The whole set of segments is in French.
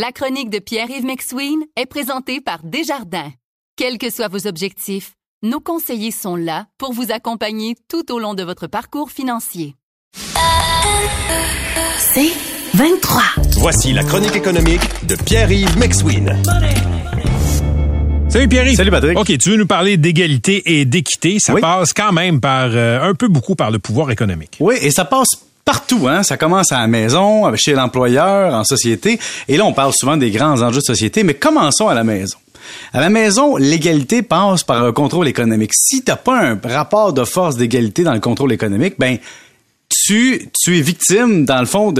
La chronique de Pierre-Yves McSween est présentée par Desjardins. Quels que soient vos objectifs, nos conseillers sont là pour vous accompagner tout au long de votre parcours financier. C'est 23. Voici la chronique économique de Pierre-Yves McSween. Salut Pierre. Salut Patrick. OK, tu veux nous parler d'égalité et d'équité. Ça Oui. passe quand même par euh, un peu beaucoup par le pouvoir économique. Oui, et ça passe partout, hein. Ça commence à la maison, chez l'employeur, en société. Et là, on parle souvent des grands enjeux de société, mais commençons à la maison. À la maison, l'égalité passe par un contrôle économique. Si t'as pas un rapport de force d'égalité dans le contrôle économique, ben, tu, es victime, dans le fond,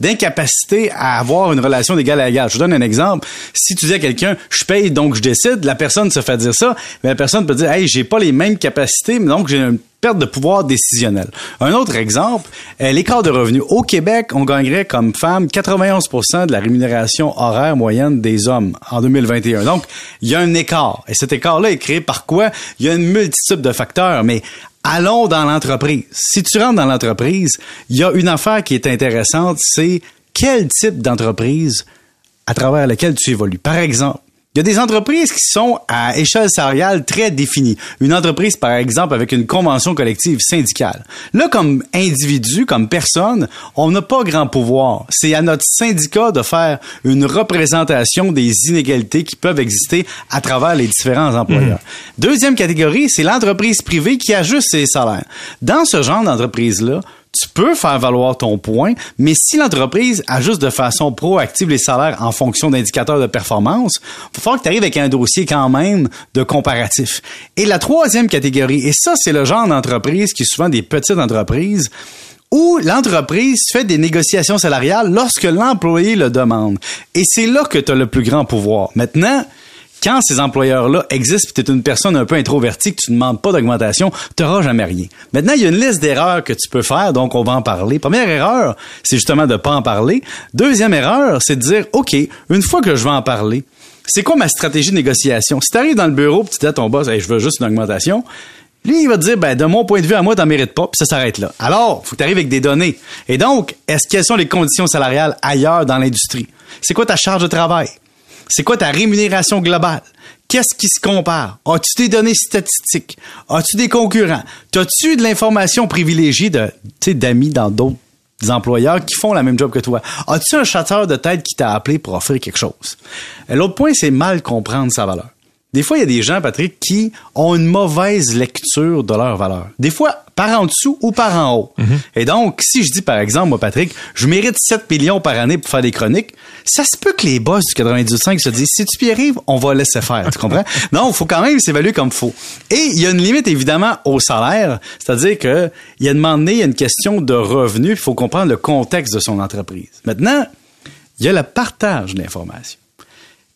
d'incapacité à avoir une relation d'égal à égal. Je te donne un exemple. Si tu dis à quelqu'un, je paye, donc je décide, la personne se fait dire ça, mais la personne peut dire, hey, j'ai pas les mêmes capacités, donc j'ai une perte de pouvoir décisionnel. Un autre exemple, euh, l'écart de revenus. Au Québec, on gagnerait comme femme 91% de la rémunération horaire moyenne des hommes en 2021. Donc, il y a un écart. Et cet écart-là est créé par quoi? Il y a une multitude de facteurs, mais allons dans l'entreprise. Si tu rentres dans l'entreprise, il y a une affaire qui est intéressante, c'est quel type d'entreprise à travers laquelle tu évolues. Par exemple, il y a des entreprises qui sont à échelle salariale très définie. Une entreprise, par exemple, avec une convention collective syndicale. Là, comme individu, comme personne, on n'a pas grand pouvoir. C'est à notre syndicat de faire une représentation des inégalités qui peuvent exister à travers les différents employeurs. Deuxième catégorie, c'est l'entreprise privée qui ajuste ses salaires. Dans ce genre d'entreprise-là, tu peux faire valoir ton point, mais si l'entreprise ajuste de façon proactive les salaires en fonction d'indicateurs de performance, il va falloir que tu arrives avec un dossier quand même de comparatif. Et la troisième catégorie, et ça, c'est le genre d'entreprise qui est souvent des petites entreprises, où l'entreprise fait des négociations salariales lorsque l'employé le demande. Et c'est là que tu as le plus grand pouvoir. Maintenant, quand ces employeurs-là existent, puis tu es une personne un peu introvertie, que tu ne demandes pas d'augmentation, tu n'auras jamais rien. Maintenant, il y a une liste d'erreurs que tu peux faire, donc on va en parler. Première erreur, c'est justement de ne pas en parler. Deuxième erreur, c'est de dire, OK, une fois que je vais en parler, c'est quoi ma stratégie de négociation? Si tu arrives dans le bureau, puis tu dis à ton boss, Hey, je veux juste une augmentation, lui, il va te dire, ben, de mon point de vue à moi, t'en mérites pas, puis ça s'arrête là. Alors, faut que tu arrives avec des données. Et donc, est-ce quelles sont les conditions salariales ailleurs dans l'industrie? C'est quoi ta charge de travail? C'est quoi ta rémunération globale? Qu'est-ce qui se compare? As-tu des données statistiques? As-tu des concurrents? As-tu de l'information privilégiée de, d'amis dans d'autres employeurs qui font la même job que toi? As-tu un chasseur de tête qui t'a appelé pour offrir quelque chose? L'autre point, c'est mal comprendre sa valeur. Des fois, il y a des gens, Patrick, qui ont une mauvaise lecture de leur valeur. Des fois, par en dessous ou par en haut. Et donc, si je dis, par exemple, moi, Patrick, je mérite 7 millions par année pour faire des chroniques, ça se peut que les boss du 92.5 se disent, si tu y arrives, on va laisser faire. Tu comprends? non, il faut quand même s'évaluer comme faut. Et il y a une limite, évidemment, au salaire. C'est-à-dire que, il y a un moment donné, il y a une question de revenu. Il faut comprendre le contexte de son entreprise. Maintenant, il y a le partage de l'information.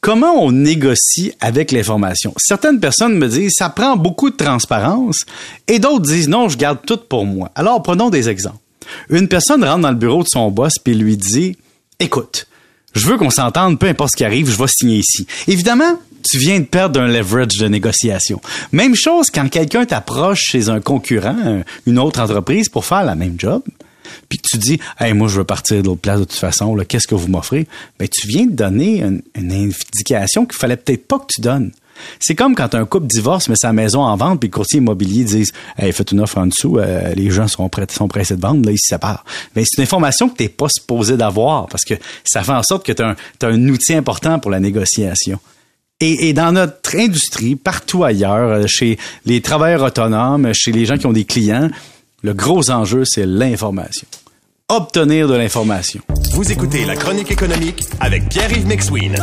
Comment on négocie avec l'information? Certaines personnes me disent, ça prend beaucoup de transparence, et d'autres disent, non, je garde tout pour moi. Alors, prenons des exemples. Une personne rentre dans le bureau de son boss puis lui dit, écoute, je veux qu'on s'entende, peu importe ce qui arrive, je vais signer ici. Évidemment, tu viens de perdre un leverage de négociation. Même chose quand quelqu'un t'approche chez un concurrent, un- une autre entreprise pour faire la même job puis que tu dis, hey, moi, je veux partir de l'autre place de toute façon, qu'est-ce que vous m'offrez? Ben, tu viens de donner une, indication qu'il fallait peut-être pas que tu donnes. C'est comme quand un couple divorce, met sa maison en vente, puis le courtier immobilier dit Hey, faites une offre en dessous, euh, les gens sont prêts, sont pressés de vendre, là, ils se séparent. Mais c'est une information que tu n'es pas supposé d'avoir, parce que ça fait en sorte que tu as, un outil important pour la négociation. Et, et dans notre industrie, partout ailleurs, euh, chez les travailleurs autonomes, chez les gens qui ont des clients, le gros enjeu, c'est l'information. Obtenir de l'information. Vous écoutez la chronique économique avec Pierre-Yves McSween.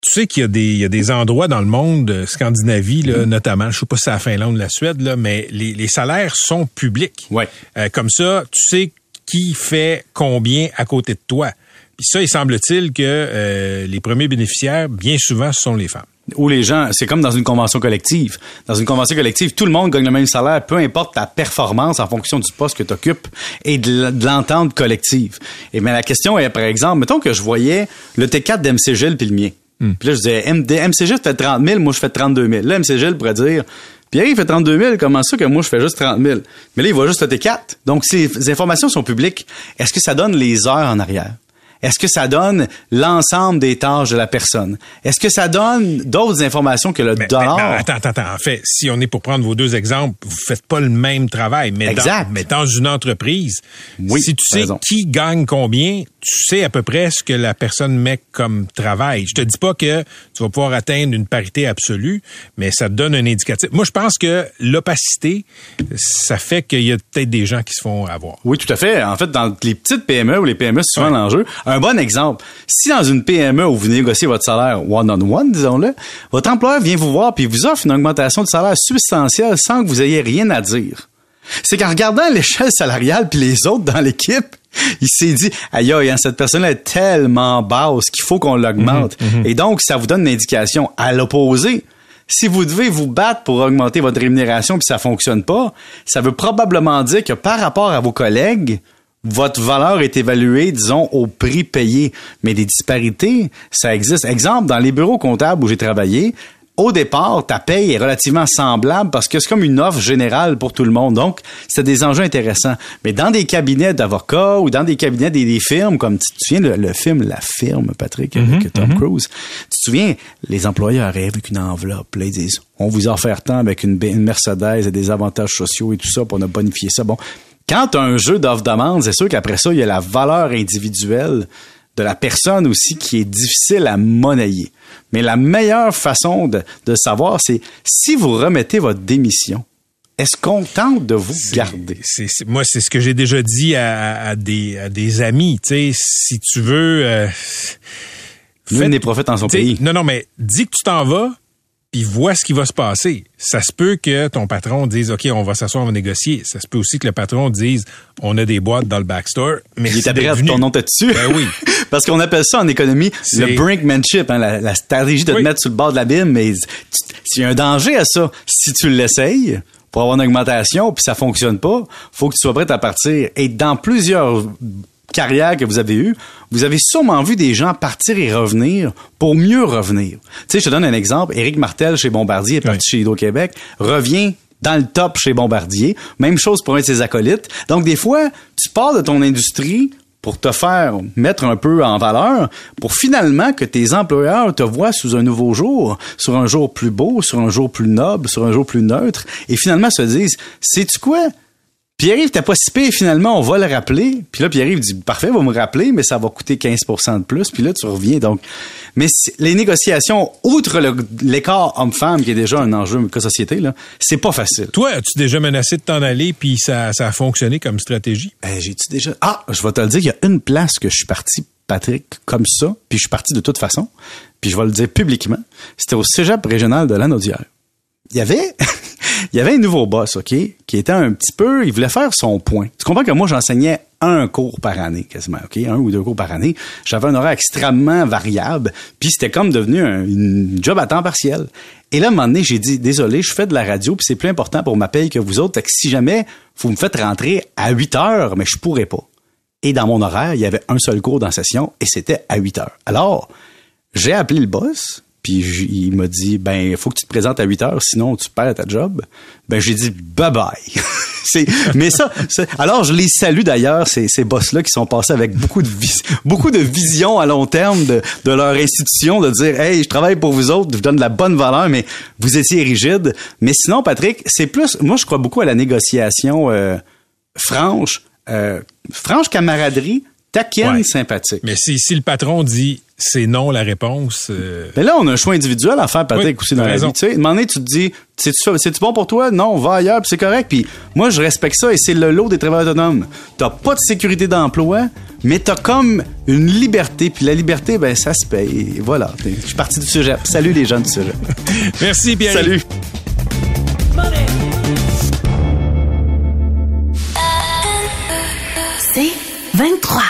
Tu sais qu'il y a des, il y a des endroits dans le monde, euh, Scandinavie, là, notamment, je sais pas si c'est la Finlande ou la Suède, là, mais les, les salaires sont publics. Ouais. Euh, comme ça, tu sais qui fait combien à côté de toi. Puis ça, il semble-t-il que euh, les premiers bénéficiaires, bien souvent, ce sont les femmes. Où les gens, c'est comme dans une convention collective. Dans une convention collective, tout le monde gagne le même salaire, peu importe ta performance en fonction du poste que tu occupes et de l'entente collective. Et mais la question est, par exemple, mettons que je voyais le T4 d'MC Gilles puis le mien. Puis là, je disais, MD, MC Gilles fait 30 000, moi je fais 32 000. Là, MC Gilles pourrait dire, Pierre, il fait 32 000, comment ça que moi, je fais juste 30 000? Mais là, il voit juste le T4. Donc, ces informations sont publiques. Est-ce que ça donne les heures en arrière? Est-ce que ça donne l'ensemble des tâches de la personne? Est-ce que ça donne d'autres informations que le dollar? attends, attends, attends. En fait, si on est pour prendre vos deux exemples, vous faites pas le même travail. Mais exact. Dans, mais dans une entreprise, oui, si tu sais qui gagne combien, tu sais à peu près ce que la personne met comme travail. Je te dis pas que tu vas pouvoir atteindre une parité absolue, mais ça te donne un indicatif. Moi, je pense que l'opacité, ça fait qu'il y a peut-être des gens qui se font avoir. Oui, tout à fait. En fait, dans les petites PME ou les PME, c'est souvent l'enjeu. Un bon exemple, si dans une PME où vous négociez votre salaire one-on-one, disons-le, votre employeur vient vous voir puis vous offre une augmentation de salaire substantielle sans que vous ayez rien à dire. C'est qu'en regardant l'échelle salariale puis les autres dans l'équipe, il s'est dit, aïe, aïe, hein, cette personne est tellement basse qu'il faut qu'on l'augmente. Mhm, mhm. Et donc, ça vous donne une indication. À l'opposé, si vous devez vous battre pour augmenter votre rémunération puis ça fonctionne pas, ça veut probablement dire que par rapport à vos collègues, votre valeur est évaluée, disons, au prix payé. Mais des disparités, ça existe. Exemple, dans les bureaux comptables où j'ai travaillé, au départ, ta paye est relativement semblable parce que c'est comme une offre générale pour tout le monde. Donc, c'est des enjeux intéressants. Mais dans des cabinets d'avocats ou dans des cabinets des, firmes, comme tu te souviens le, film La Firme, Patrick, avec Mhm, Tom Cruise, tu te souviens, les employeurs arrivent avec une enveloppe. Là, ils disent, on vous a offert tant avec une, une Mercedes et des avantages sociaux et tout ça, pour on a bonifié ça. Bon, quand tu as un jeu d'offre-demande, c'est sûr qu'après ça, il y a la valeur individuelle de la personne aussi qui est difficile à monnayer. Mais la meilleure façon de, de savoir, c'est si vous remettez votre démission, est-ce qu'on tente de vous garder? C'est, c'est, moi, c'est ce que j'ai déjà dit à, à, des, à des amis. Tu sais, si tu veux... Euh, Nul n'est prophète en son pays. Non, non, mais dis que tu t'en vas, puis vois ce qui va se passer. Ça se peut que ton patron dise OK, on va s'asseoir, on va négocier. Ça se peut aussi que le patron dise on a des boîtes dans le backstore, mais il devenu... ton nom dessus. Ben oui. Parce qu'on appelle ça en économie le brinkmanship, hein, la, la stratégie de Oui. te mettre sur le bord de l'abîme. Mais tu- il y a un danger à ça. Si tu l'essayes pour avoir une augmentation puis ça fonctionne pas, faut que tu sois prêt à partir. Et dans plusieurs carrières que vous avez eues, vous avez sûrement vu des gens partir et revenir pour mieux revenir. Tu sais, je te donne un exemple. Éric Martel chez Bombardier est parti Oui. chez Hydro-Québec, revient dans le top chez Bombardier. Même chose pour un de ses acolytes. Donc, des fois, tu pars de ton industrie pour te faire mettre un peu en valeur, pour finalement que tes employeurs te voient sous un nouveau jour, sur un jour plus beau, sur un jour plus noble, sur un jour plus neutre, et finalement se disent, sais-tu quoi? Pierre-Yves, t'as pas si pire, finalement, on va le rappeler. Puis là, Pierre-Yves dit, parfait, va me rappeler, mais ça va coûter 15% de plus. Puis là, tu reviens. Donc, mais les négociations, outre l'écart homme-femme, qui est déjà un enjeu de société, là, c'est pas facile. Toi, as-tu déjà menacé de t'en aller, puis ça, ça a fonctionné comme stratégie? Ben, j'ai-tu déjà. Ah, je vais te le dire, il y a une place que je suis parti, Patrick, comme ça, puis je suis parti de toute façon, puis je vais le dire publiquement. C'était au cégep régional de Lanaudière. Il y avait. Il y avait un nouveau boss, OK, qui était un petit peu, il voulait faire son point. Tu comprends que moi, j'enseignais un cours par année, quasiment, OK, un ou deux cours par année. J'avais un horaire extrêmement variable, puis c'était comme devenu un job à temps partiel. Et là, à un moment donné, j'ai dit, désolé, je fais de la radio, puis c'est plus important pour ma paye que vous autres, fait que si jamais vous me faites rentrer à 8 heures, mais je pourrais pas. Et dans mon horaire, il y avait un seul cours dans session et c'était à 8 heures. Alors, j'ai appelé le boss, puis j- il m'a dit ben il faut que tu te présentes à 8 heures sinon tu perds ta job. Ben j'ai dit bye bye. c'est mais ça alors je les salue d'ailleurs ces ces boss là qui sont passés avec beaucoup de vis- beaucoup de vision à long terme de, de leur institution de dire hey, je travaille pour vous autres, je vous donne de la bonne valeur mais vous étiez rigide. Mais sinon Patrick, c'est plus moi je crois beaucoup à la négociation euh, franche euh, franche camaraderie, taquine, Ouais. sympathique. Mais si, si le patron dit c'est non la réponse, euh, Mais là, on a un choix individuel à faire, Patrick, Oui, aussi dans la raison. vie. Tu sais, à un moment donné, tu te dis, c'est-tu bon pour toi? Non, va ailleurs, puis c'est correct. Puis moi, je respecte ça et c'est le lot des travailleurs autonomes. T'as pas de sécurité d'emploi, mais t'as comme une liberté. Puis la liberté, ben, ça se paye. Et voilà. Je suis parti du sujet. Salut les gens du sujet. merci Pierre. Salut. C'est 23.